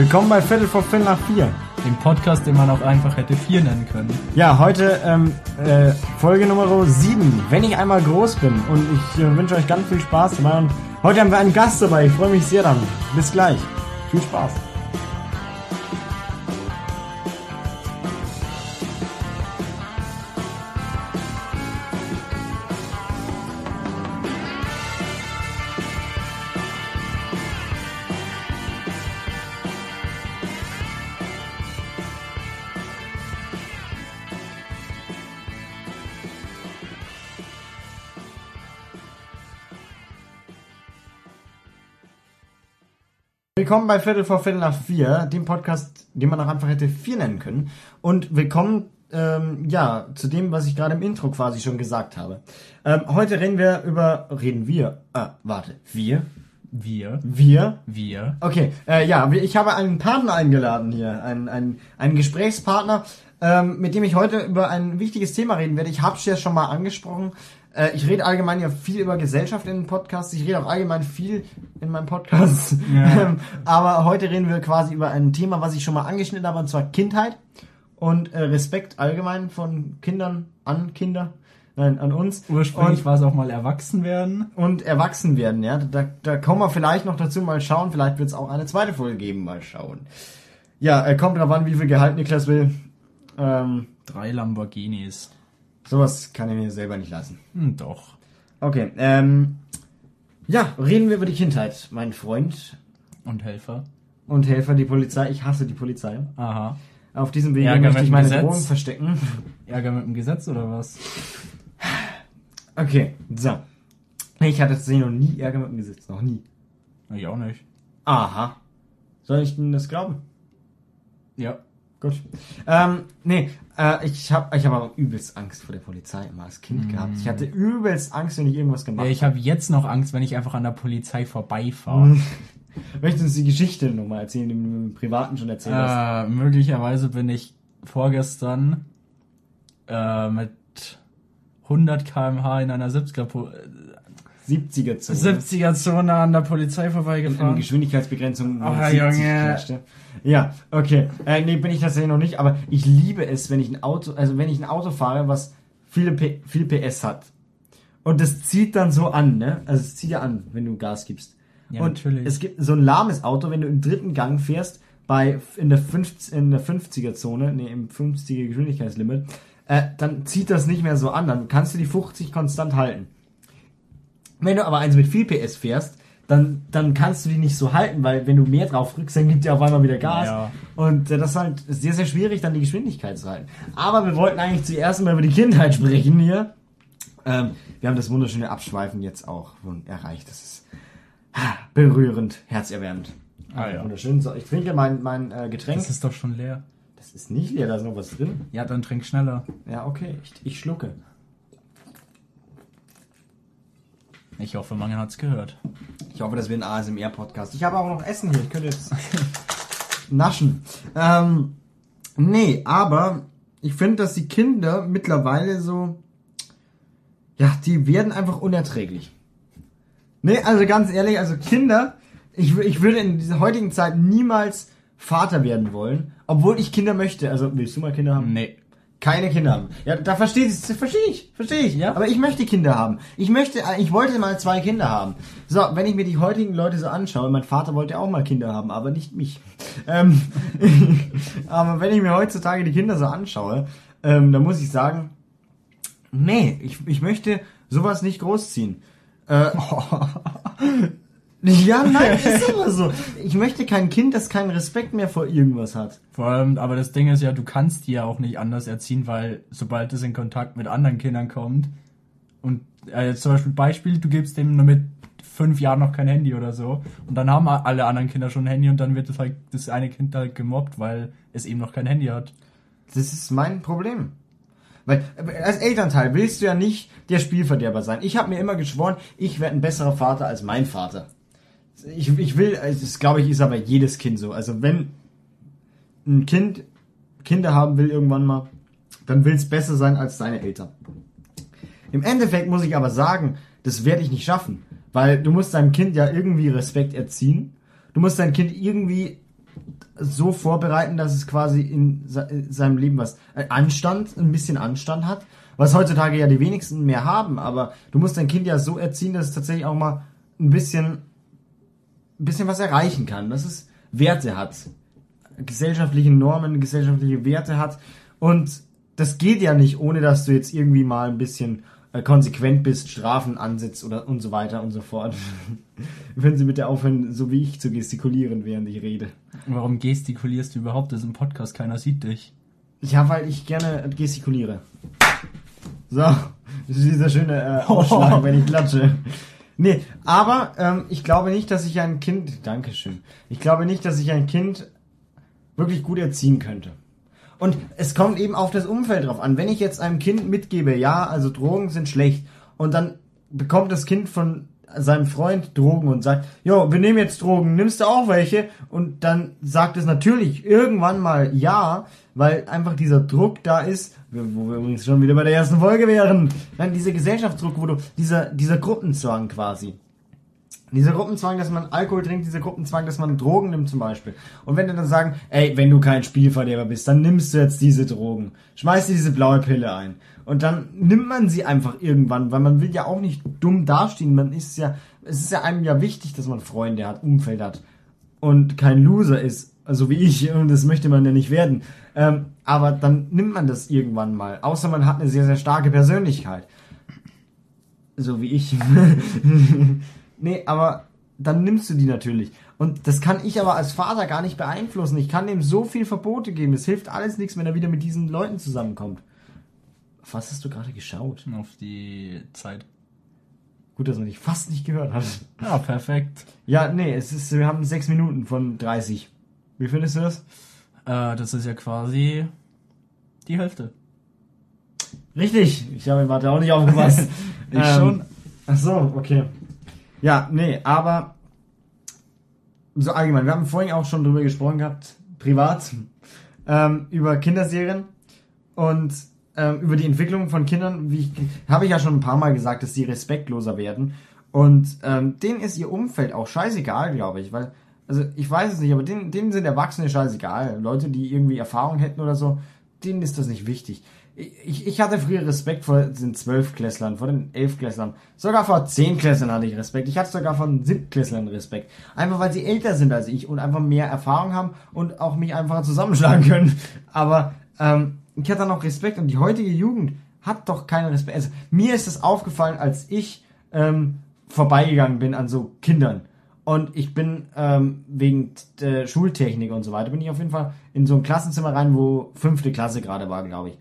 Willkommen bei Viertel vor Viertel nach vier. Dem Podcast, den man auch einfach hätte vier nennen können. Ja, heute ähm, äh, Folge Nummer 7, wenn ich einmal groß bin. Und ich äh, wünsche euch ganz viel Spaß dabei. Und heute haben wir einen Gast dabei. Ich freue mich sehr dann. Bis gleich. Viel Spaß. Willkommen bei Viertel vor Viertel nach vier, dem Podcast, den man auch einfach hätte vier nennen können. Und willkommen, ähm, ja, zu dem, was ich gerade im Intro quasi schon gesagt habe. Ähm, heute reden wir über, reden wir, ah, warte, wir? Wir. Wir? Wir. Okay, äh, ja, ich habe einen Partner eingeladen hier, einen, einen, einen Gesprächspartner, ähm, mit dem ich heute über ein wichtiges Thema reden werde. Ich habe es ja schon mal angesprochen. Äh, ich rede allgemein ja viel über Gesellschaft in den Podcasts. Ich rede auch allgemein viel in meinem Podcast. Ja. Ähm, Aber heute reden wir quasi über ein Thema, was ich schon mal angeschnitten habe, und zwar Kindheit und äh, Respekt allgemein von Kindern an Kinder, nein, an uns. Ursprünglich war es auch mal erwachsen werden. und erwachsen werden, ja. Da, da kommen wir vielleicht noch dazu, mal schauen. Vielleicht wird es auch eine zweite Folge geben, mal schauen. Ja, äh, kommt drauf an, wie viel Gehalt Niklas will. Ähm, Drei Lamborghinis. Sowas kann ich mir selber nicht lassen. Hm, doch. Okay, ähm, ja, reden wir über die Kindheit, mein Freund Und Helfer. und Helfer, die Polizei. Ich hasse die Polizei. Aha. Auf diesem Wege Ärger möchte ich meine Gesetz. Drohung verstecken. Ärger mit dem Gesetz oder was? Okay, so. Ich hatte tatsächlich noch nie Ärger mit dem Gesetz. Noch nie. Ich auch nicht. Aha. Soll ich denn das glauben? Ja. Gut. Ähm, nee, äh, ich habe ich hab aber übelst Angst vor der Polizei immer als Kind gehabt. Ich hatte übelst Angst, wenn ich irgendwas gemacht ja ich habe jetzt noch Angst, wenn ich einfach an der Polizei vorbeifahre. habe. Möchtest du uns die Geschichte nochmal erzählen, die du im Privaten schon erzählt hast? Äh, möglicherweise bin ich vorgestern äh, mit 100 km/h in einer 70er, Po- 70er Zone. 70er Zone an der Polizei vorbeigefahren. Geschwindigkeitsbegrenzung. von Ah, 70 Junge. Ja, okay. Äh, nee, bin ich tatsächlich noch nicht, aber ich liebe es, wenn ich ein Auto, also wenn ich ein Auto fahre, was viele P viel PS hat. Und das zieht dann so an, ne? Also es zieht ja an, wenn du Gas gibst. Ja, und natürlich. es gibt so ein lahmes Auto, wenn du im dritten Gang fährst, bei in der, 50, in der 50er Zone, nee, im 50er Geschwindigkeitslimit, äh, dann zieht das nicht mehr so an, dann kannst du die 50 konstant halten. Wenn du aber eins mit viel PS fährst, dann, dann kannst du die nicht so halten, weil wenn du mehr drauf drückst, dann gibt die auf einmal wieder Gas. Ja. Und äh, das ist halt sehr, sehr schwierig, dann die Geschwindigkeit zu halten. Aber wir wollten eigentlich zuerst mal über die Kindheit sprechen hier. Ähm, wir haben das wunderschöne Abschweifen jetzt auch schon erreicht. Das ist ah, berührend, herzerwärmend. Ah, ja. Wunderschön. So, ich trinke mein, mein äh, Getränk. Das ist doch schon leer. das ist nicht leer, da ist noch was drin. Ja, dann trink schneller. Ja, okay. Ich, ich schlucke. Ich hoffe, man hat's gehört. Ich hoffe, das wird ein ASMR-Podcast. Ich habe auch noch Essen hier. Ich könnte jetzt naschen. Ähm, nee, aber ich finde, dass die Kinder mittlerweile so, ja, die werden einfach unerträglich. Nee, also ganz ehrlich, also Kinder, ich, ich würde in dieser heutigen Zeit niemals Vater werden wollen, obwohl ich Kinder möchte. Also, willst du mal Kinder haben? Nee. Keine Kinder haben. Ja, da verstehe ich, verstehe ich, verstehe ich. Ja. Aber ich möchte Kinder haben. Ich möchte, ich wollte mal zwei Kinder haben. So, wenn ich mir die heutigen Leute so anschaue, mein Vater wollte auch mal Kinder haben, aber nicht mich. Ähm, aber wenn ich mir heutzutage die Kinder so anschaue, ähm, dann muss ich sagen, nee, ich, ich möchte sowas nicht großziehen. Äh, ja, nein, ist aber so. Ich möchte kein Kind, das keinen Respekt mehr vor irgendwas hat. Vor allem, aber das Ding ist ja, du kannst die ja auch nicht anders erziehen, weil sobald es in Kontakt mit anderen Kindern kommt und äh, jetzt zum Beispiel Beispiel, du gibst dem nur mit fünf Jahren noch kein Handy oder so und dann haben alle anderen Kinder schon ein Handy und dann wird das halt das eine Kind halt gemobbt, weil es eben noch kein Handy hat. Das ist mein Problem. Weil äh, als Elternteil willst du ja nicht der Spielverderber sein. Ich habe mir immer geschworen, ich werde ein besserer Vater als mein Vater. Ich, ich will, also das glaube ich, ist aber jedes Kind so. Also wenn ein Kind Kinder haben will irgendwann mal, dann will es besser sein als seine Eltern. Im Endeffekt muss ich aber sagen, das werde ich nicht schaffen. Weil du musst deinem Kind ja irgendwie Respekt erziehen. Du musst dein Kind irgendwie so vorbereiten, dass es quasi in seinem Leben was äh, Anstand, ein bisschen Anstand hat. Was heutzutage ja die wenigsten mehr haben, aber du musst dein Kind ja so erziehen, dass es tatsächlich auch mal ein bisschen, ein bisschen was erreichen kann, dass es Werte hat. Gesellschaftliche Normen, gesellschaftliche Werte hat. Und das geht ja nicht, ohne dass du jetzt irgendwie mal ein bisschen äh, konsequent bist, Strafen ansetzt oder und so weiter und so fort. Wenn Sie bitte aufhören, so wie ich zu gestikulieren, während ich rede. Warum gestikulierst du überhaupt? Das ist ein Podcast, keiner sieht dich. Ja, weil ich gerne gestikuliere. So, das ist dieser schöne äh, Ausschlag, wenn ich klatsche. Nee, aber ähm, ich glaube nicht, dass ich ein Kind. Dankeschön. Ich glaube nicht, dass ich ein Kind wirklich gut erziehen könnte. Und es kommt eben auf das Umfeld drauf an. Wenn ich jetzt einem Kind mitgebe, ja, also Drogen sind schlecht, und dann bekommt das Kind von seinem Freund Drogen und sagt, jo, wir nehmen jetzt Drogen, nimmst du auch welche? Und dann sagt es natürlich irgendwann mal ja, weil einfach dieser Druck da ist, wo wir übrigens schon wieder bei der ersten Folge wären. Nein, dieser Gesellschaftsdruck, wo du, dieser, dieser Gruppenzwang quasi. Dieser Gruppenzwang, dass man Alkohol trinkt, dieser Gruppenzwang, dass man Drogen nimmt zum Beispiel. Und wenn die dann sagen, ey, wenn du kein Spielverderber bist, dann nimmst du jetzt diese Drogen. Schmeiß dir diese blaue Pille ein. Und dann nimmt man sie einfach irgendwann, weil man will ja auch nicht dumm dastehen. Man ist ja, es ist ja einem ja wichtig, dass man Freunde hat, Umfeld hat und kein Loser ist, also wie ich, und das möchte man ja nicht werden. Ähm, aber dann nimmt man das irgendwann mal. Außer man hat eine sehr, sehr starke Persönlichkeit. So wie ich. nee, aber dann nimmst du die natürlich. Und das kann ich aber als Vater gar nicht beeinflussen. Ich kann dem so viel Verbote geben. Es hilft alles nichts, wenn er wieder mit diesen Leuten zusammenkommt. Auf was hast du gerade geschaut? Auf die Zeit. Gut, dass man dich fast nicht gehört hat. Ja, perfekt. Ja, nee, es ist, wir haben sechs Minuten von 30. Wie findest du das? Äh, das ist ja quasi die Hälfte. Richtig, ich habe warte auch nicht aufgepasst. ich ähm, schon. Ach so, okay. Ja, nee, aber so allgemein, wir haben vorhin auch schon drüber gesprochen gehabt, privat, ähm, über Kinderserien und ähm, über die Entwicklung von Kindern, wie habe ich ja schon ein paar Mal gesagt, dass sie respektloser werden. Und ähm, denen ist ihr Umfeld auch scheißegal, glaube ich, weil, also ich weiß es nicht, aber denen, denen sind Erwachsene scheißegal. Leute, die irgendwie Erfahrung hätten oder so, denen ist das nicht wichtig. Ich, ich hatte früher Respekt vor den Zwölfklässlern, vor den Elfklässlern. Sogar vor Zehnklässlern hatte ich Respekt. Ich hatte sogar von Siebtklässlern Respekt. Einfach weil sie älter sind als ich und einfach mehr Erfahrung haben und auch mich einfacher zusammenschlagen können. Aber ähm, ich hatte noch Respekt und die heutige Jugend hat doch keinen Respekt. Also mir ist es aufgefallen, als ich ähm, vorbeigegangen bin an so Kindern. Und ich bin ähm, wegen der Schultechnik und so weiter, bin ich auf jeden Fall in so ein Klassenzimmer rein, wo fünfte Klasse gerade war, glaube ich.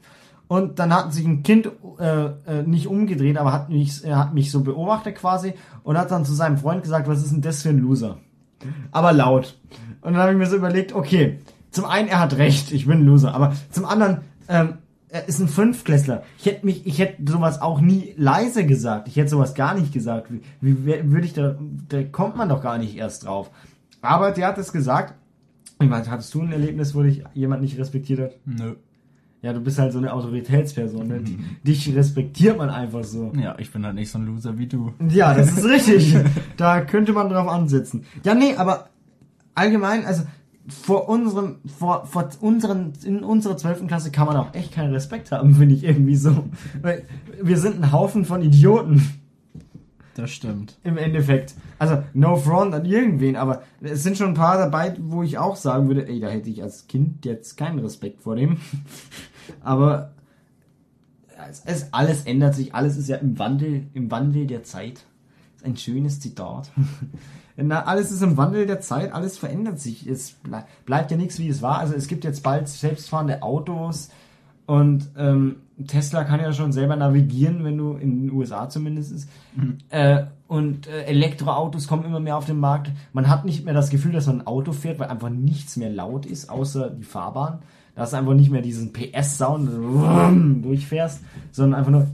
Und dann hat sich ein Kind äh, äh, nicht umgedreht, aber hat mich, er hat mich so beobachtet quasi und hat dann zu seinem Freund gesagt, was ist denn das für ein Loser? Aber laut. Und dann habe ich mir so überlegt, okay, zum einen, er hat recht, ich bin ein Loser, aber zum anderen, ähm, er ist ein Fünfklässler. Ich hätte mich, ich hätte sowas auch nie leise gesagt. Ich hätte sowas gar nicht gesagt. Wie, wie würde ich da, da kommt man doch gar nicht erst drauf. Aber der hat es gesagt. Ich meine, hattest du ein Erlebnis, wo dich jemand nicht respektiert hat? Nö. Ja, du bist halt so eine Autoritätsperson. Ne? Dich respektiert man einfach so. Ja, ich bin halt nicht so ein Loser wie du. Ja, das ist richtig. da könnte man drauf ansetzen. Ja, nee, aber allgemein, also vor unserem, vor, vor unseren, in unserer zwölften Klasse kann man auch echt keinen Respekt haben, finde ich irgendwie so. Weil wir sind ein Haufen von Idioten. Das stimmt. Im Endeffekt. Also, no front an irgendwen, aber es sind schon ein paar dabei, wo ich auch sagen würde, ey, da hätte ich als Kind jetzt keinen Respekt vor dem. aber es, es, alles ändert sich, alles ist ja im Wandel, im Wandel der Zeit. Ein schönes Zitat. Na, alles ist im Wandel der Zeit, alles verändert sich. Es bleibt ja nichts, wie es war. Also es gibt jetzt bald selbstfahrende Autos und ähm, Tesla kann ja schon selber navigieren, wenn du in den USA zumindest ist. Mhm. Äh, und äh, Elektroautos kommen immer mehr auf den Markt. Man hat nicht mehr das Gefühl, dass man ein Auto fährt, weil einfach nichts mehr laut ist, außer die Fahrbahn. Da hast du einfach nicht mehr diesen PS-Sound durchfährst, sondern einfach nur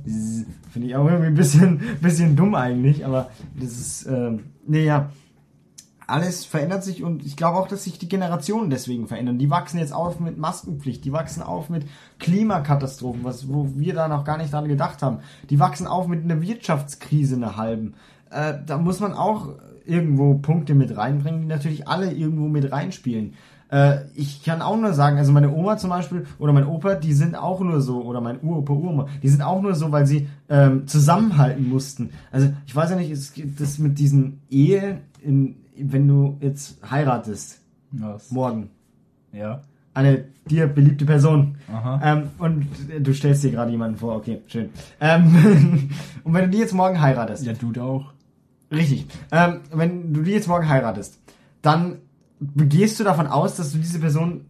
finde ich auch irgendwie ein bisschen, bisschen dumm eigentlich, aber das ist, äh, nee, ja alles verändert sich und ich glaube auch, dass sich die Generationen deswegen verändern. Die wachsen jetzt auf mit Maskenpflicht, die wachsen auf mit Klimakatastrophen, was, wo wir da noch gar nicht dran gedacht haben. Die wachsen auf mit einer Wirtschaftskrise, einer halben. Äh, da muss man auch irgendwo Punkte mit reinbringen, die natürlich alle irgendwo mit reinspielen. Äh, ich kann auch nur sagen, also meine Oma zum Beispiel oder mein Opa, die sind auch nur so, oder mein Uropa, Uroma, die sind auch nur so, weil sie ähm, zusammenhalten mussten. Also ich weiß ja nicht, es gibt das mit diesen Ehe, in, wenn du jetzt heiratest, Was? morgen, Ja. eine dir beliebte Person. Aha. Ähm, und du stellst dir gerade jemanden vor, okay, schön. Ähm, und wenn du die jetzt morgen heiratest, Ja, du auch. richtig, ähm, wenn du die jetzt morgen heiratest, dann gehst du davon aus, dass du diese Person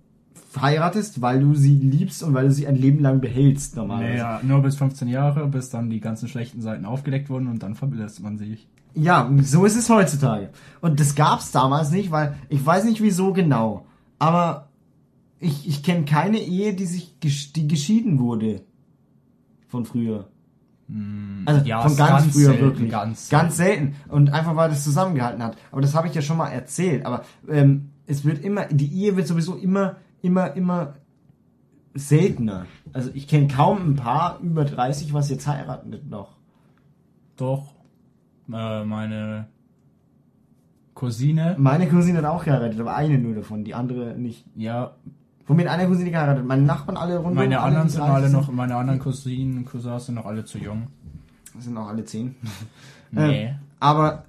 heiratest, weil du sie liebst und weil du sie ein Leben lang behältst, normalerweise. Naja, nur bis 15 Jahre, bis dann die ganzen schlechten Seiten aufgedeckt wurden und dann verlässt man sich. Ja, so ist es heutzutage. Und das gab's damals nicht, weil ich weiß nicht wieso genau, aber ich, ich kenne keine Ehe, die sich gesch- die geschieden wurde von früher. Also Hm, ja, von ganz, ganz früher selten, wirklich. ganz ganz selten. Und einfach weil das zusammengehalten hat. Aber das habe ich ja schon mal erzählt. Aber ähm, es wird immer, die Ehe wird sowieso immer, immer, immer seltener. Also ich kenne kaum ein Paar über 30, was jetzt heiratet noch. Doch. Äh, meine Cousine. Meine Cousine hat auch geheiratet, aber eine nur davon, die andere nicht. Ja, Von mir eine Cousine geheiratet. Meine Nachbarn alle rund meine anderen sind 30 alle noch, meine anderen Cousinen, Cousins sind noch alle zu jung. sind auch alle zehn. Nee. Äh, aber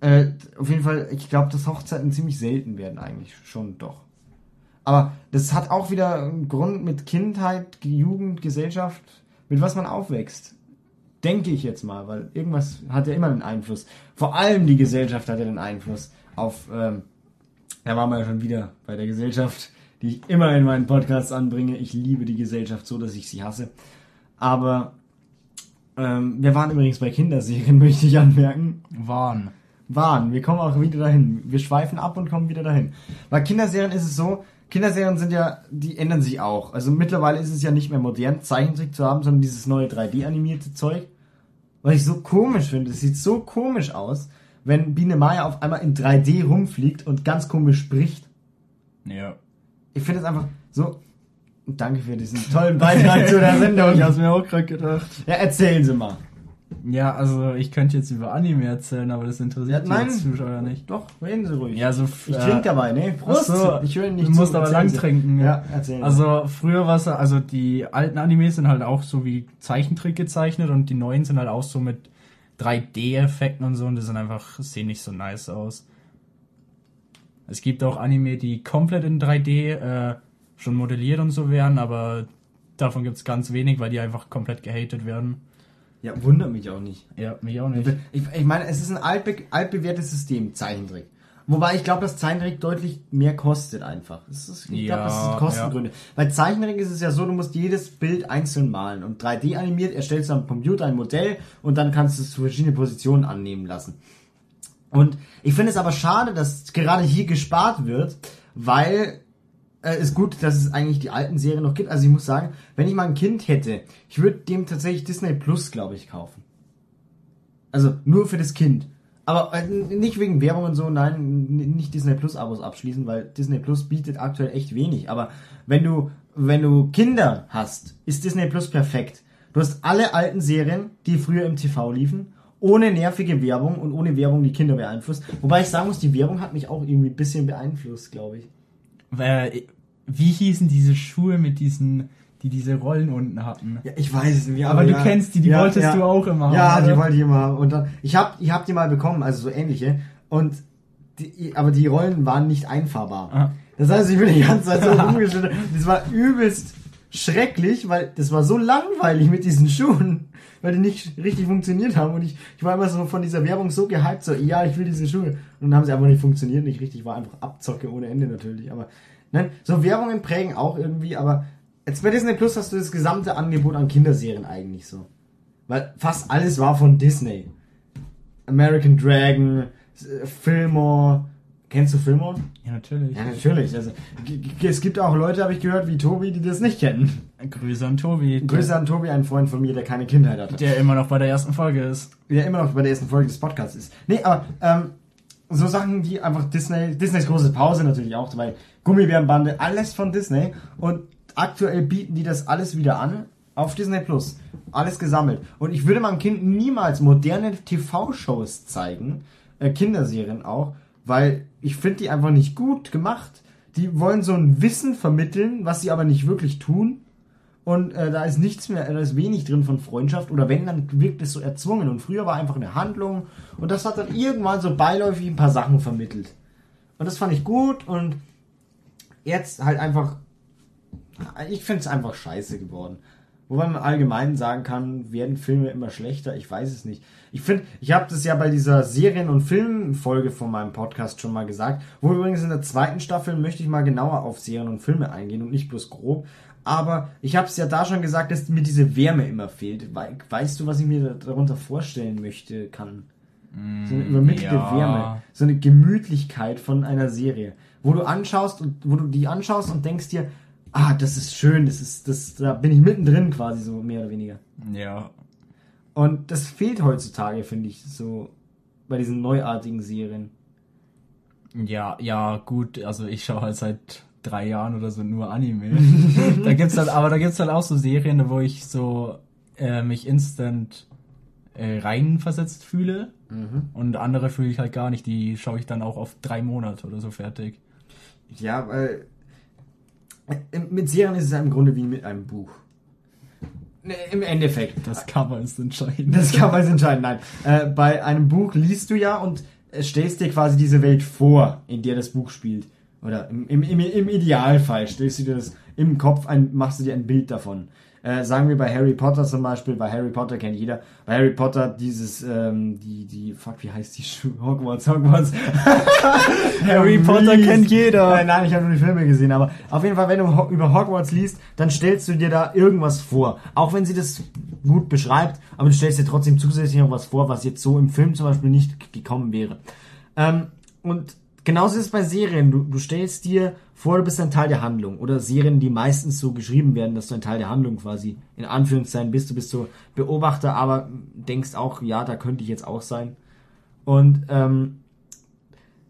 äh, auf jeden Fall, ich glaube, dass Hochzeiten ziemlich selten werden eigentlich schon doch. Aber das hat auch wieder einen Grund mit Kindheit, Jugend, Gesellschaft, mit was man aufwächst. Denke ich jetzt mal, weil irgendwas hat ja immer einen Einfluss. Vor allem die Gesellschaft hat ja den Einfluss auf, ähm, da waren wir ja schon wieder bei der Gesellschaft, die ich immer in meinen Podcasts anbringe. Ich liebe die Gesellschaft so, dass ich sie hasse. Aber ähm, wir waren übrigens bei Kinderserien, möchte ich anmerken. Waren. Waren. Wir kommen auch wieder dahin. Wir schweifen ab und kommen wieder dahin. Bei Kinderserien ist es so, Kinderserien sind ja, die ändern sich auch. Also mittlerweile ist es ja nicht mehr modern, Zeichentrick zu haben, sondern dieses neue 3D-animierte Zeug. Was ich so komisch finde. Es sieht so komisch aus, wenn Biene Maya auf einmal in 3D rumfliegt und ganz komisch spricht. Ja. Ich finde es einfach so. Danke für diesen tollen Beitrag zu der Sendung. Ich hab's mir auch gerade gedacht. Ja, erzählen Sie mal. Ja, also ich könnte jetzt über Anime erzählen, aber das interessiert Ja, die Zuschauer nicht. Doch, reden Sie ruhig. Ja, so Ich äh, trinke dabei, ne? Prost! So, ich höre nicht du musst zu. aber lang Sie. trinken. Ja, erzählen Sie. Also früher war es, also die alten Animes sind halt auch so wie Zeichentrick gezeichnet und die neuen sind halt auch so mit 3D-Effekten und so und die sind einfach, sehen nicht so nice aus. Es gibt auch Anime, die komplett in 3D äh, schon modelliert und so werden, aber davon gibt es ganz wenig, weil die einfach komplett gehatet werden. Ja, wundert mich auch nicht. Ja, mich auch nicht. Ich, ich meine, es ist ein altbe altbewährtes System, Zeichentrick. Wobei ich glaube, dass Zeichentrick deutlich mehr kostet einfach. Ist, ich glaube, das Ja, sind Kostengründe. Bei Zeichentrick ist es ja so, du musst jedes Bild einzeln malen. Und 3D animiert erstellst du am Computer ein Modell und dann kannst du es zu verschiedenen Positionen annehmen lassen. Und ich finde es aber schade, dass gerade hier gespart wird, weil äh, ist gut, dass es eigentlich die alten Serien noch gibt. Also ich muss sagen, wenn ich mal ein Kind hätte, ich würde dem tatsächlich Disney Plus, glaube ich, kaufen. Also nur für das Kind. Aber äh, nicht wegen Werbung und so, nein, nicht Disney Plus Abos abschließen, weil Disney Plus bietet aktuell echt wenig. Aber wenn du, wenn du Kinder hast, ist Disney Plus perfekt. Du hast alle alten Serien, die früher im TV liefen, ohne nervige Werbung und ohne Werbung, die Kinder beeinflusst. Wobei ich sagen muss, die Werbung hat mich auch irgendwie ein bisschen beeinflusst, glaube ich. Weil, wie hießen diese Schuhe mit diesen, die diese Rollen unten hatten? Ja, ich weiß es nicht. Aber du kennst die, die wolltest du auch immer haben, Ja, die oder? wollte ich immer haben. Und dann, ich hab, ich hab die mal bekommen, also so ähnliche. Und die, aber die Rollen waren nicht einfahrbar. Aha. Das heißt, ich bin die ganze Zeit so rumgeschüttet. Das war übelst schrecklich, weil das war so langweilig mit diesen Schuhen, weil die nicht richtig funktioniert haben. Und ich, ich war immer so von dieser Werbung so gehypt, so, ja, ich will diese Schuhe. Und dann haben sie einfach nicht funktioniert, nicht richtig, war einfach Abzocke ohne Ende natürlich. Aber, ne, so Werbungen prägen auch irgendwie, aber jetzt bei Disney Plus hast du das gesamte Angebot an Kinderserien eigentlich so. Weil fast alles war von Disney. American Dragon, äh, Fillmore. Kennst du Fillmore? Ja, natürlich. Ja, natürlich. Also, es gibt auch Leute, habe ich gehört, wie Tobi, die das nicht kennen. Grüße an Tobi. Grüße an Tobi, einen Freund von mir, der keine Kindheit hatte. Der immer noch bei der ersten Folge ist. Der immer noch bei der ersten Folge des Podcasts ist. Nee, aber ähm, so Sachen, die einfach Disney, Disneys große Pause natürlich auch, weil Gummibärenbande, alles von Disney. Und aktuell bieten die das alles wieder an auf Disney Plus. Alles gesammelt. Und ich würde meinem Kind niemals moderne TV-Shows zeigen, äh, Kinderserien auch, weil ich finde die einfach nicht gut gemacht. die wollen so ein Wissen vermitteln, was sie aber nicht wirklich tun. Und äh, da ist nichts mehr, da ist wenig drin von Freundschaft. Oder wenn, dann wirkt es so erzwungen. Und früher war einfach eine Handlung. Und das hat dann irgendwann so beiläufig ein paar Sachen vermittelt. Und das fand ich gut. Und jetzt halt einfach, ich finde es einfach scheiße geworden. Wobei man allgemein sagen kann, werden Filme immer schlechter? Ich weiß es nicht. Ich finde, ich habe das ja bei dieser Serien- und Filmfolge von meinem Podcast schon mal gesagt, wo übrigens in der zweiten Staffel möchte ich mal genauer auf Serien und Filme eingehen und nicht bloß grob. Aber ich habe es ja da schon gesagt, dass mir diese Wärme immer fehlt. Weißt du, was ich mir darunter vorstellen möchte, kann? So eine übermittelte ja. Wärme, so eine Gemütlichkeit von einer Serie, wo du anschaust und wo du die anschaust und denkst dir, ah, das ist schön, das ist, das, da bin ich mittendrin quasi so mehr oder weniger. Ja. Und das fehlt heutzutage, finde ich, so bei diesen neuartigen Serien. Ja, ja, gut, also ich schaue halt seit drei Jahren oder so nur Anime. da gibt's halt, aber da gibt's halt auch so Serien, wo ich so äh, mich instant äh, reinversetzt fühle. Und andere fühle ich halt gar nicht. Die schaue ich dann auch auf drei Monate oder so fertig. Ja, weil äh, mit Serien ist es im Grunde wie mit einem Buch. Ne, Im Endeffekt. Das Cover ist entscheidend. Das kann man entscheiden. Nein. Äh, bei einem Buch liest du ja und äh, stellst dir quasi diese Welt vor, in der das Buch spielt. Oder im, im, im, im Idealfall stellst du dir das im Kopf ein, machst du dir ein Bild davon. Äh, sagen wir bei Harry Potter zum Beispiel, bei Harry Potter kennt jeder, bei Harry Potter dieses, ähm, die, die, fuck, wie heißt die Schule? Hogwarts, Hogwarts. Harry Potter kennt jeder. Nein, nein, ich habe nur die Filme gesehen, aber auf jeden Fall, wenn du über Hogwarts liest, dann stellst du dir da irgendwas vor. Auch wenn sie das gut beschreibt, aber du stellst dir trotzdem zusätzlich noch was vor, was jetzt so im Film zum Beispiel nicht gekommen wäre. Ähm, und genauso ist es bei Serien. Du, du stellst dir vor, du bist ein Teil der Handlung. Oder Serien, die meistens so geschrieben werden, dass du ein Teil der Handlung quasi in Anführungszeichen bist. Du bist so Beobachter, aber denkst auch, ja, da könnte ich jetzt auch sein. Und ähm,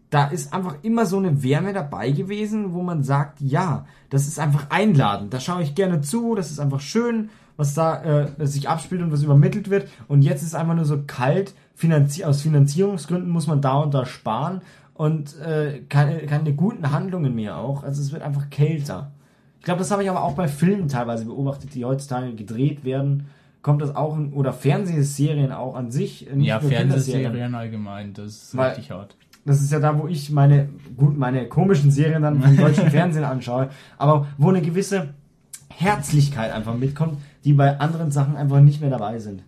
da ist einfach immer so eine Wärme dabei gewesen, wo man sagt, ja, das ist einfach einladend. Da schaue ich gerne zu, das ist einfach schön, was da äh, sich abspielt und was übermittelt wird. Und jetzt ist einfach nur so kalt. Finanzi aus Finanzierungsgründen muss man da und da sparen und äh, keine, keine guten Handlungen mehr auch. Also es wird einfach kälter. Ich glaube, das habe ich aber auch bei Filmen teilweise beobachtet, die heutzutage gedreht werden. Kommt das auch in, oder Fernsehserien auch an sich? nicht Ja. Fernsehserien allgemein, das ist Weil- richtig hart. Das ist ja da, wo ich meine, gut, meine komischen Serien dann vom deutschen Fernsehen anschaue, aber wo eine gewisse Herzlichkeit einfach mitkommt, die bei anderen Sachen einfach nicht mehr dabei sind.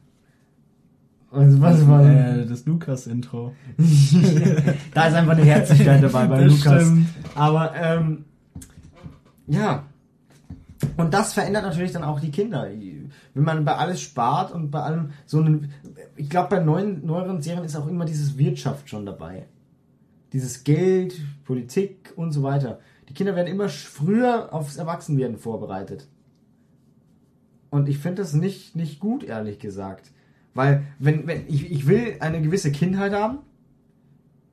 Also, was war, Äh, das Lukas-Intro. da ist einfach eine Herzlichkeit dabei bei Das Lukas. stimmt. Aber, ähm, ja. Und das verändert natürlich dann auch die Kinder. Wenn man bei alles spart und bei allem so einen, ich glaube, bei neuen, neueren Serien ist auch immer dieses Wirtschaft schon dabei. Dieses Geld, Politik und so weiter. Die Kinder werden immer früher aufs Erwachsenwerden vorbereitet. Und ich finde das nicht, nicht gut, ehrlich gesagt. Weil, wenn, wenn, ich, ich will eine gewisse Kindheit haben,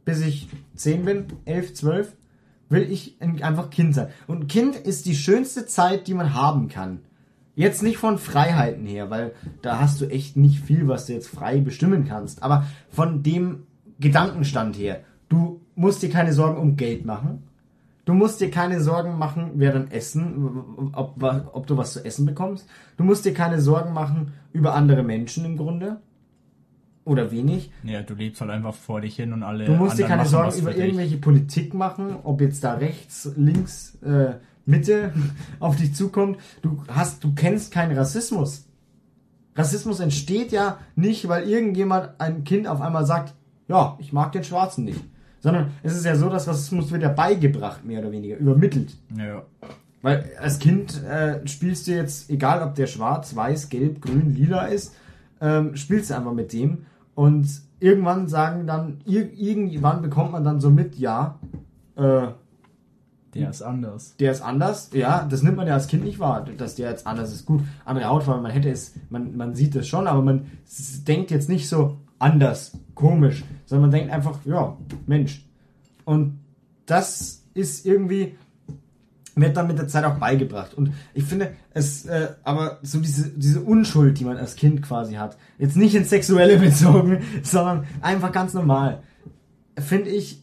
bis ich 10 bin, 11, 12, will ich ein- einfach Kind sein. Und Kind ist die schönste Zeit, die man haben kann. Jetzt nicht von Freiheiten her, weil da hast du echt nicht viel, was du jetzt frei bestimmen kannst. Aber von dem Gedankenstand her, du musst dir keine Sorgen um Geld machen. Du musst dir keine Sorgen machen, wer dann essen, ob, ob du was zu essen bekommst. Du musst dir keine Sorgen machen über andere Menschen im Grunde. Oder wenig. Ja, du lebst halt einfach vor dich hin und alle. Du musst dir keine machen Sorgen über irgendwelche Politik machen, ob jetzt da rechts, links, äh, Mitte auf dich zukommt. Du hast, du kennst keinen Rassismus. Rassismus entsteht ja nicht, weil irgendjemand ein Kind auf einmal sagt, ja, ich mag den Schwarzen nicht. Sondern es ist ja so, dass Rassismus wird ja beigebracht, mehr oder weniger, übermittelt. Ja. Weil als Kind äh, spielst du jetzt, egal ob der schwarz, weiß, gelb, grün, lila ist, ähm, spielst du einfach mit dem. Und irgendwann sagen dann, ir irgendwann bekommt man dann so mit, ja, äh, Der ist anders. der ist anders. Ja, das nimmt man ja als Kind nicht wahr, dass der jetzt anders ist. Gut, andere Hautfarbe, man hätte es, man, man sieht es schon, aber man denkt jetzt nicht so anders, komisch, sondern man denkt einfach, ja, Mensch. Und das ist irgendwie, wird dann mit der Zeit auch beigebracht. Und ich finde, es, äh, aber so diese, diese Unschuld, die man als Kind quasi hat, jetzt nicht ins Sexuelle bezogen, sondern einfach ganz normal, finde ich,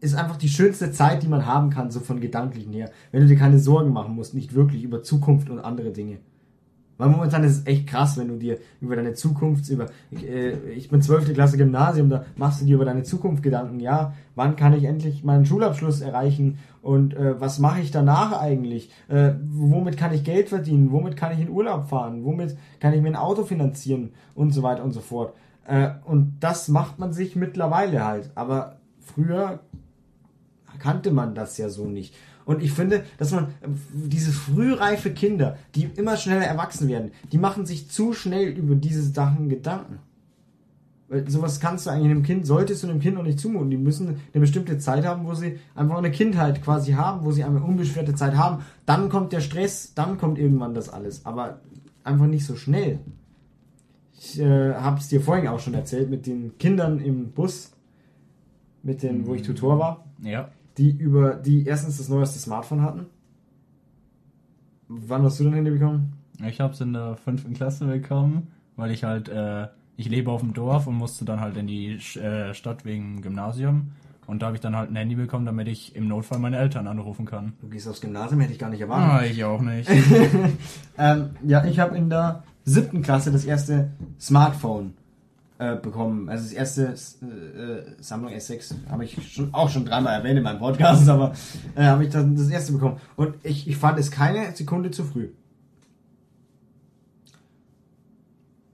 ist einfach die schönste Zeit, die man haben kann, so von gedanklichen her. Wenn du dir keine Sorgen machen musst, nicht wirklich über Zukunft und andere Dinge. Weil momentan ist es echt krass, wenn du dir über deine Zukunft, über, ich, äh, ich bin 12. Klasse Gymnasium, da machst du dir über deine Zukunft Gedanken. Ja, wann kann ich endlich meinen Schulabschluss erreichen und äh, was mache ich danach eigentlich? Äh, womit kann ich Geld verdienen? Womit kann ich in Urlaub fahren? Womit kann ich mir ein Auto finanzieren? Und so weiter und so fort. Äh, und das macht man sich mittlerweile halt. Aber früher kannte man das ja so nicht. Und ich finde, dass man diese frühreife Kinder, die immer schneller erwachsen werden, die machen sich zu schnell über diese Sachen Gedanken. Weil sowas kannst du eigentlich einem Kind, solltest du einem Kind noch nicht zumuten. Die müssen eine bestimmte Zeit haben, wo sie einfach eine Kindheit quasi haben, wo sie eine unbeschwerte Zeit haben. Dann kommt der Stress, dann kommt irgendwann das alles. Aber einfach nicht so schnell. Ich äh, habe es dir vorhin auch schon erzählt mit den Kindern im Bus, mit den, wo ich Tutor war Ja. Die über die erstens das neueste Smartphone hatten. Wann hast du dein Handy bekommen? Ich habe es in der fünften Klasse bekommen, weil ich halt, äh, ich lebe auf dem Dorf und musste dann halt in die äh, Stadt wegen Gymnasium. Und da habe ich dann halt ein Handy bekommen, damit ich im Notfall meine Eltern anrufen kann. Du gehst aufs Gymnasium, hätte ich gar nicht erwartet. Ah, ich auch nicht. Ähm, ja, ich habe in der siebten Klasse das erste Smartphone äh, bekommen. Also das erste äh, Sammlung S6 habe ich schon, auch schon dreimal erwähnt in meinem Podcast, aber äh, habe ich dann das erste bekommen. Und ich, ich fand es keine Sekunde zu früh.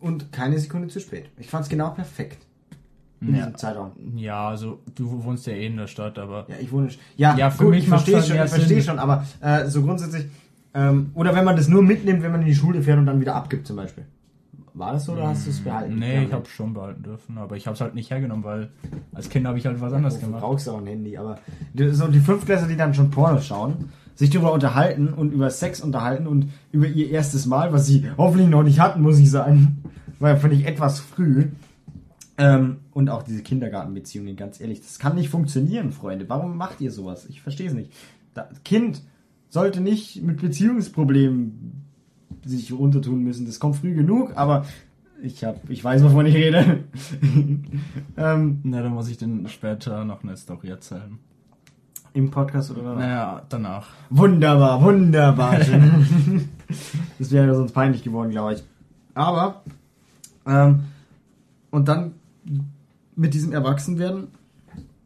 Und keine Sekunde zu spät. Ich fand es genau perfekt. In Ja. diesem Zeitraum. ja, also du wohnst ja eh in der Stadt, aber Ja, ich wohne. Ja, Ja, für gut, mich ich verstehe halt schon, ich verstehe schon, aber äh, so grundsätzlich. Ähm, oder wenn man das nur mitnimmt, wenn man in die Schule fährt und dann wieder abgibt, zum Beispiel. War das so oder hast du es behalten? nee, Ja, ich habe schon behalten dürfen, aber ich habe es halt nicht hergenommen, weil als Kind habe ich halt was anderes Wofür gemacht. brauchst du auch ein Handy, aber die- so die Fünftklässler, die dann schon Porno schauen, sich darüber unterhalten und über Sex unterhalten und über ihr erstes Mal, was sie hoffentlich noch nicht hatten, muss ich sagen, weil finde ich etwas früh. Ähm, und auch diese Kindergartenbeziehungen, ganz ehrlich, das kann nicht funktionieren, Freunde. Warum macht ihr sowas? Ich verstehe es nicht. Das Kind sollte nicht mit Beziehungsproblemen sich untertun müssen. Das kommt früh genug, aber ich hab, ich weiß, wovon ich rede. ähm, Na, dann muss ich dann später noch eine Story erzählen. Im Podcast oder danach? Naja, danach. Wunderbar, wunderbar. das wäre sonst peinlich geworden, glaube ich. Aber, ähm, und dann mit diesem Erwachsenwerden,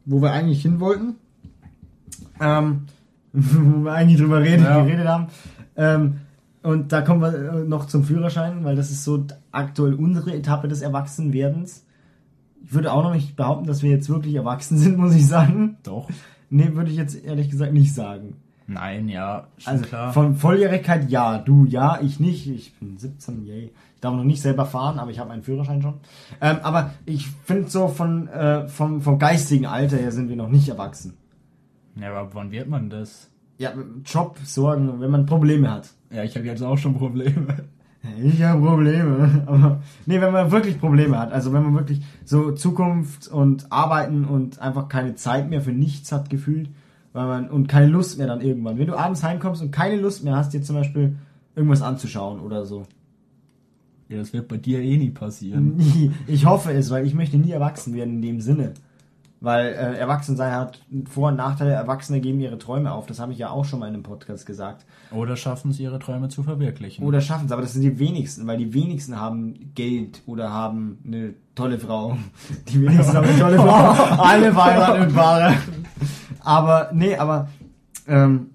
wo wir eigentlich hin wollten, ähm, wo wir eigentlich drüber reden, Ja. geredet haben, ähm, und da kommen wir äh, noch zum Führerschein, weil das ist so aktuell unsere Etappe des Erwachsenwerdens. Ich würde auch noch nicht behaupten, dass wir jetzt wirklich erwachsen sind, muss ich sagen. Doch. Nee, würde ich jetzt ehrlich gesagt nicht sagen. Nein, ja, schon Also klar. von Volljährigkeit ja, du ja, ich nicht. Ich bin 17, yay. Ich darf noch nicht selber fahren, aber ich habe einen Führerschein schon. Ähm, aber ich finde so von äh, vom, vom geistigen Alter her sind wir noch nicht erwachsen. ja, aber wann wird man das? Ja, Job, Sorgen, wenn man Probleme hat. Ja, ich habe jetzt auch schon Probleme. Ich habe Probleme. Aber nee, wenn man wirklich Probleme hat, also wenn man wirklich so Zukunft und Arbeiten und einfach keine Zeit mehr für nichts hat gefühlt, weil man und keine Lust mehr dann irgendwann. Wenn du abends heimkommst und keine Lust mehr hast, dir zum Beispiel irgendwas anzuschauen oder so. Ja, das wird bei dir eh nie passieren. Nie. Ich hoffe es, weil ich möchte nie erwachsen werden in dem Sinne. Weil äh, Erwachsensein hat Vor- und Nachteile. Erwachsene geben ihre Träume auf. Das habe ich ja auch schon mal in einem Podcast gesagt. Oder schaffen sie ihre Träume zu verwirklichen. Oder schaffen es, aber das sind die wenigsten, weil die wenigsten haben Geld oder haben eine tolle Frau. Die wenigsten haben eine tolle Frau. Alle verheirateten Paare. Aber, nee, aber, ähm,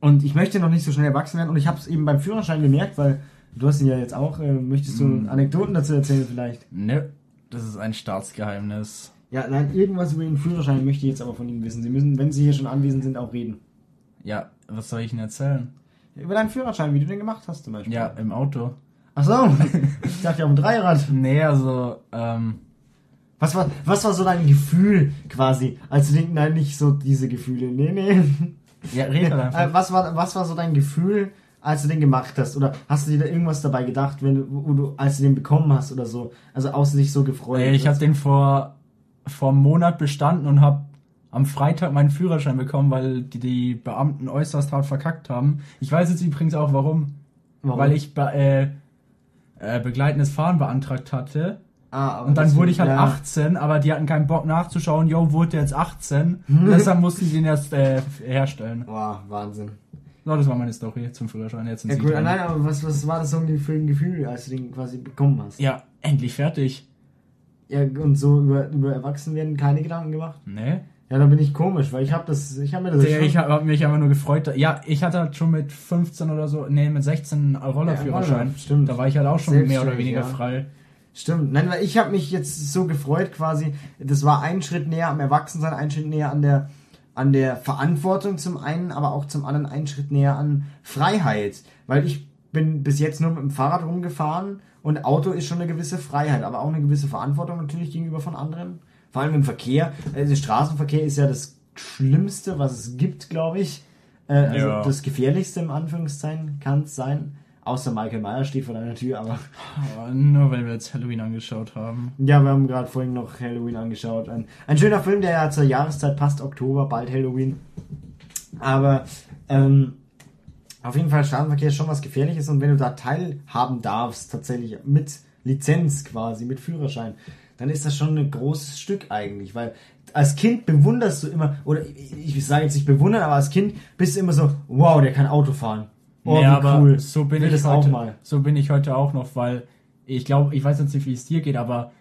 und ich möchte noch nicht so schnell erwachsen werden und ich habe es eben beim Führerschein gemerkt, weil du hast ihn ja jetzt auch, äh, möchtest du Anekdoten dazu erzählen vielleicht? Ne, das ist ein Staatsgeheimnis. Ja, nein, irgendwas über den Führerschein möchte ich jetzt aber von Ihnen wissen. Sie müssen, wenn Sie hier schon anwesend sind, auch reden. Ja, was soll ich denn erzählen? Über deinen Führerschein, wie du den gemacht hast zum Beispiel. Ja, im Auto. Ach so, ich dachte ja auf dem Dreirad. Nee, also, ähm, Was war, was war so dein Gefühl quasi, als du den, nein, nicht so diese Gefühle, nee, nee. ja, red halt einfach. Äh, was war, was war so dein Gefühl, als du den gemacht hast? Oder hast du dir da irgendwas dabei gedacht, wenn du, wo du, als du den bekommen hast oder so? Also außer dich so gefreut. Ey, ich habe den vor, vor einem Monat bestanden und habe am Freitag meinen Führerschein bekommen, weil die, die Beamten äußerst hart verkackt haben. Ich weiß jetzt übrigens auch warum. Warum? Weil ich äh, äh, begleitendes Fahren beantragt hatte Ah, Und dann wurde ich halt ja. 18, aber die hatten keinen Bock nachzuschauen, yo, wurde jetzt 18? Und deshalb mussten die den erst äh, herstellen. Boah, Wahnsinn. So, das war meine Story zum Führerschein. Jetzt Ja gut, nein, aber was, was war das so für ein Gefühl, als du den quasi bekommen hast? Ja, endlich fertig. Ja, und so über, über Erwachsenwerden keine Gedanken gemacht? Ne? Ja, da bin ich komisch, weil ich habe das, ich habe mir das Der, ich habe mich einfach nur gefreut. Ja, ich hatte halt schon mit 15 oder so, nee, mit 16 einen Rollerführerschein. Ja, stimmt. Da war ich halt auch schon mehr oder weniger ja. frei. Stimmt. Nein, weil ich habe mich jetzt so gefreut quasi, das war ein Schritt näher am Erwachsensein, ein Schritt näher an der an der Verantwortung zum einen, aber auch zum anderen ein Schritt näher an Freiheit, weil ich bin bis jetzt nur mit dem Fahrrad rumgefahren und Auto ist schon eine gewisse Freiheit, aber auch eine gewisse Verantwortung natürlich gegenüber von anderen, vor allem im Verkehr. Also Straßenverkehr ist ja das Schlimmste, was es gibt, glaube ich. Äh, also Ja. das gefährlichste im Anführungszeichen kann es sein. Außer Michael Meyer steht vor deiner Tür, aber Aber nur weil wir jetzt Halloween angeschaut haben. ja, wir haben gerade vorhin noch Halloween angeschaut. Ein, ein schöner Film, der ja zur Jahreszeit passt, Oktober, bald Halloween. Aber ähm, auf jeden Fall Straßenverkehr ist schon was Gefährliches und wenn du da teilhaben darfst, tatsächlich mit Lizenz quasi, mit Führerschein, dann ist das schon ein großes Stück eigentlich, weil als Kind bewunderst du immer, oder ich, ich sage jetzt nicht bewundern, aber als Kind bist du immer so, wow, der kann Auto fahren. Oh, wie aber cool. so bin Will ich das auch heute, mal. so bin ich heute auch noch, weil ich glaube, ich weiß jetzt nicht, wie es dir geht, aber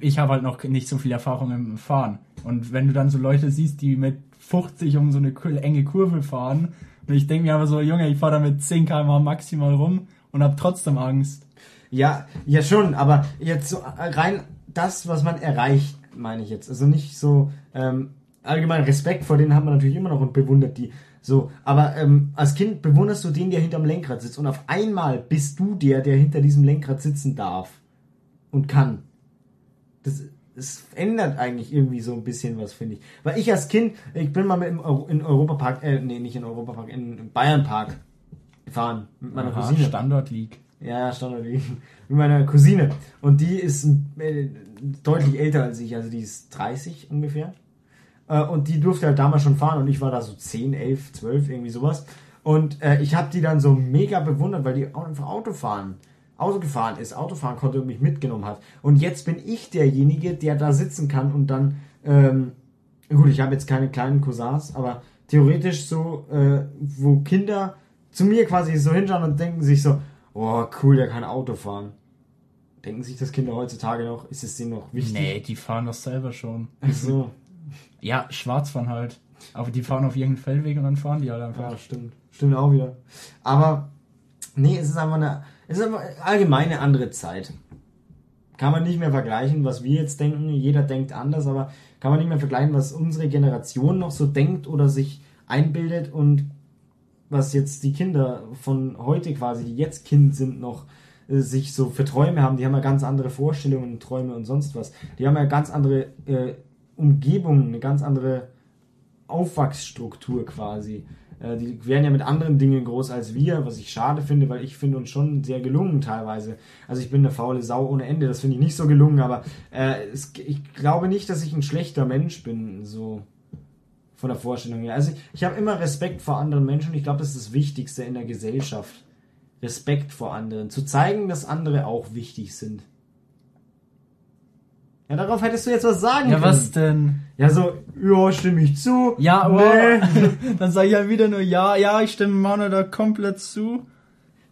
ich habe halt noch nicht so viel Erfahrung im Fahren. Und wenn du dann so Leute siehst, die mit 50 um so eine enge Kurve fahren, und ich denke mir aber so, Junge, ich fahre da mit 10 km maximal rum und habe trotzdem Angst. Ja, ja schon, aber jetzt so rein das, was man erreicht, meine ich jetzt. Also nicht so ähm, allgemein Respekt vor denen hat man natürlich immer noch und bewundert die. So, aber ähm, als Kind bewunderst du den, der hinterm Lenkrad sitzt und auf einmal bist du der, der hinter diesem Lenkrad sitzen darf und kann. Das, das ändert eigentlich irgendwie so ein bisschen was, finde ich. Weil ich als Kind, ich bin mal mit im Euro, in Europapark, äh, nee, nicht in Europapark, in Bayernpark gefahren mit meiner Aha, Cousine. Standort League. Ja, Standard mit meiner Cousine. Und die ist äh, deutlich älter als ich, also die ist 30 ungefähr. Äh, und die durfte halt damals schon fahren und ich war da so 10, 11, 12, irgendwie sowas. Und äh, ich habe die dann so mega bewundert, weil die auch einfach Auto fahren. Auto gefahren ist, Autofahren konnte und mich mitgenommen hat. Und jetzt bin ich derjenige, der da sitzen kann und dann, ähm, gut, ich habe jetzt keine kleinen Cousins, aber theoretisch so, äh, wo Kinder zu mir quasi so hinschauen und denken sich so, oh cool, der kann Auto fahren. Denken sich das Kinder heutzutage noch, ist es denen noch wichtig? Nee, die fahren das selber schon. Ach so, Ja, schwarz fahren halt. Aber die fahren auf irgendeinen Feldweg und dann fahren die halt einfach. ja, stimmt. Stimmt auch wieder. Aber, nee, es ist einfach eine, es ist einfach allgemein eine andere Zeit. Kann man nicht mehr vergleichen, was wir jetzt denken. Jeder denkt anders, aber kann man nicht mehr vergleichen, was unsere Generation noch so denkt oder sich einbildet und was jetzt die Kinder von heute quasi, die jetzt Kind sind, noch äh, sich so für Träume haben. Die haben ja ganz andere Vorstellungen, Träume und sonst was. Die haben ja ganz andere äh, Umgebung, eine ganz andere Aufwachsstruktur quasi. Äh, die werden ja mit anderen Dingen groß als wir, was ich schade finde, weil ich finde uns schon sehr gelungen teilweise. Also ich bin eine faule Sau ohne Ende, das finde ich nicht so gelungen, aber äh, es, ich glaube nicht, dass ich ein schlechter Mensch bin, so von der Vorstellung her. Also ich, ich habe immer Respekt vor anderen Menschen und ich glaube, das ist das Wichtigste in der Gesellschaft. Respekt vor anderen. Zu zeigen, dass andere auch wichtig sind. Ja, darauf hättest du jetzt was sagen Ja, können. was denn? Ja, so, ja, stimme ich zu. Ja, nee. wow. Dann sage ich ja wieder nur ja, ja, ich stimme Manu da komplett zu.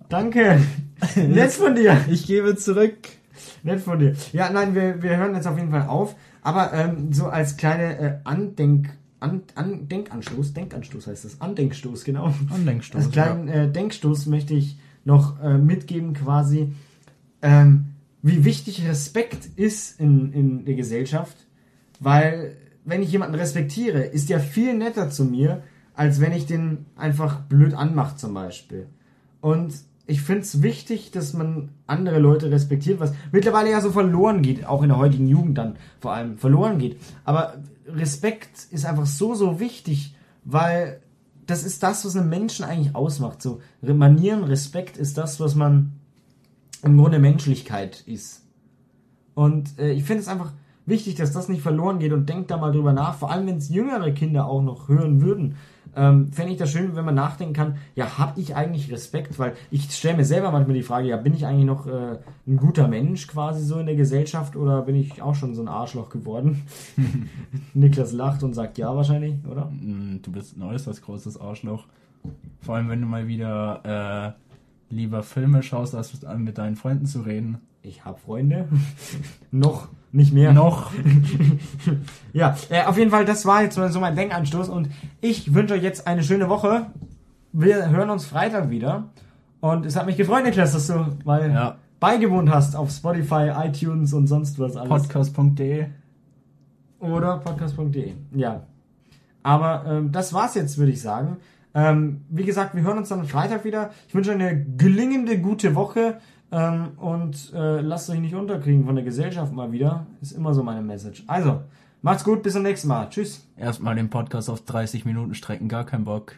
Danke. Nett von dir. Ich gebe zurück. Nett von dir. Ja, nein, wir, wir hören jetzt auf jeden Fall auf. Aber ähm, so als kleine äh, Andenk, an, an, Denkanstoß, Denkanstoß heißt das, Andenkstoß, genau. Andenkstoß, Als kleinen äh, Denkstoß möchte ich noch äh, mitgeben quasi, ähm, wie wichtig Respekt ist in, in der Gesellschaft. Weil, wenn ich jemanden respektiere, ist der viel netter zu mir, als wenn ich den einfach blöd anmache zum Beispiel. Und ich finde es wichtig, dass man andere Leute respektiert, was mittlerweile ja so verloren geht, auch in der heutigen Jugend dann vor allem verloren geht. Aber Respekt ist einfach so, so wichtig, weil das ist das, was einen Menschen eigentlich ausmacht. So Manieren, Respekt ist das, was man im Grunde Menschlichkeit ist. Und äh, ich finde es einfach wichtig, dass das nicht verloren geht und denkt da mal drüber nach, vor allem wenn es jüngere Kinder auch noch hören würden. ähm, fände ich das schön, wenn man nachdenken kann, ja, habe ich eigentlich Respekt? Weil ich stelle mir selber manchmal die Frage, ja, bin ich eigentlich noch äh, ein guter Mensch quasi so in der Gesellschaft oder bin ich auch schon so ein Arschloch geworden? Niklas lacht und sagt ja wahrscheinlich, oder? Mm, Du bist ein äußerst großes Arschloch. Vor allem, wenn du mal wieder äh, lieber Filme schaust, als mit deinen Freunden zu reden. Ich habe Freunde. noch nicht mehr. Noch. Ja, äh, auf jeden Fall, das war jetzt mal so mein Denkanstoß und ich wünsche euch jetzt eine schöne Woche. Wir hören uns Freitag wieder. Und es hat mich gefreut, Niklas, dass du mal Ja. beigewohnt hast auf Spotify, iTunes und sonst was alles. Podcast.de. Oder podcast.de. Ja. Aber ähm, das war's jetzt, würde ich sagen. Ähm, wie gesagt, wir hören uns dann am Freitag wieder. Ich wünsche eine gelingende, gute Woche. Ähm, und äh, lasst euch nicht unterkriegen von der Gesellschaft mal wieder. Ist immer so meine Message. Also, macht's gut, bis zum nächsten Mal. Tschüss. Erstmal den Podcast auf 30 Minuten strecken, gar kein Bock.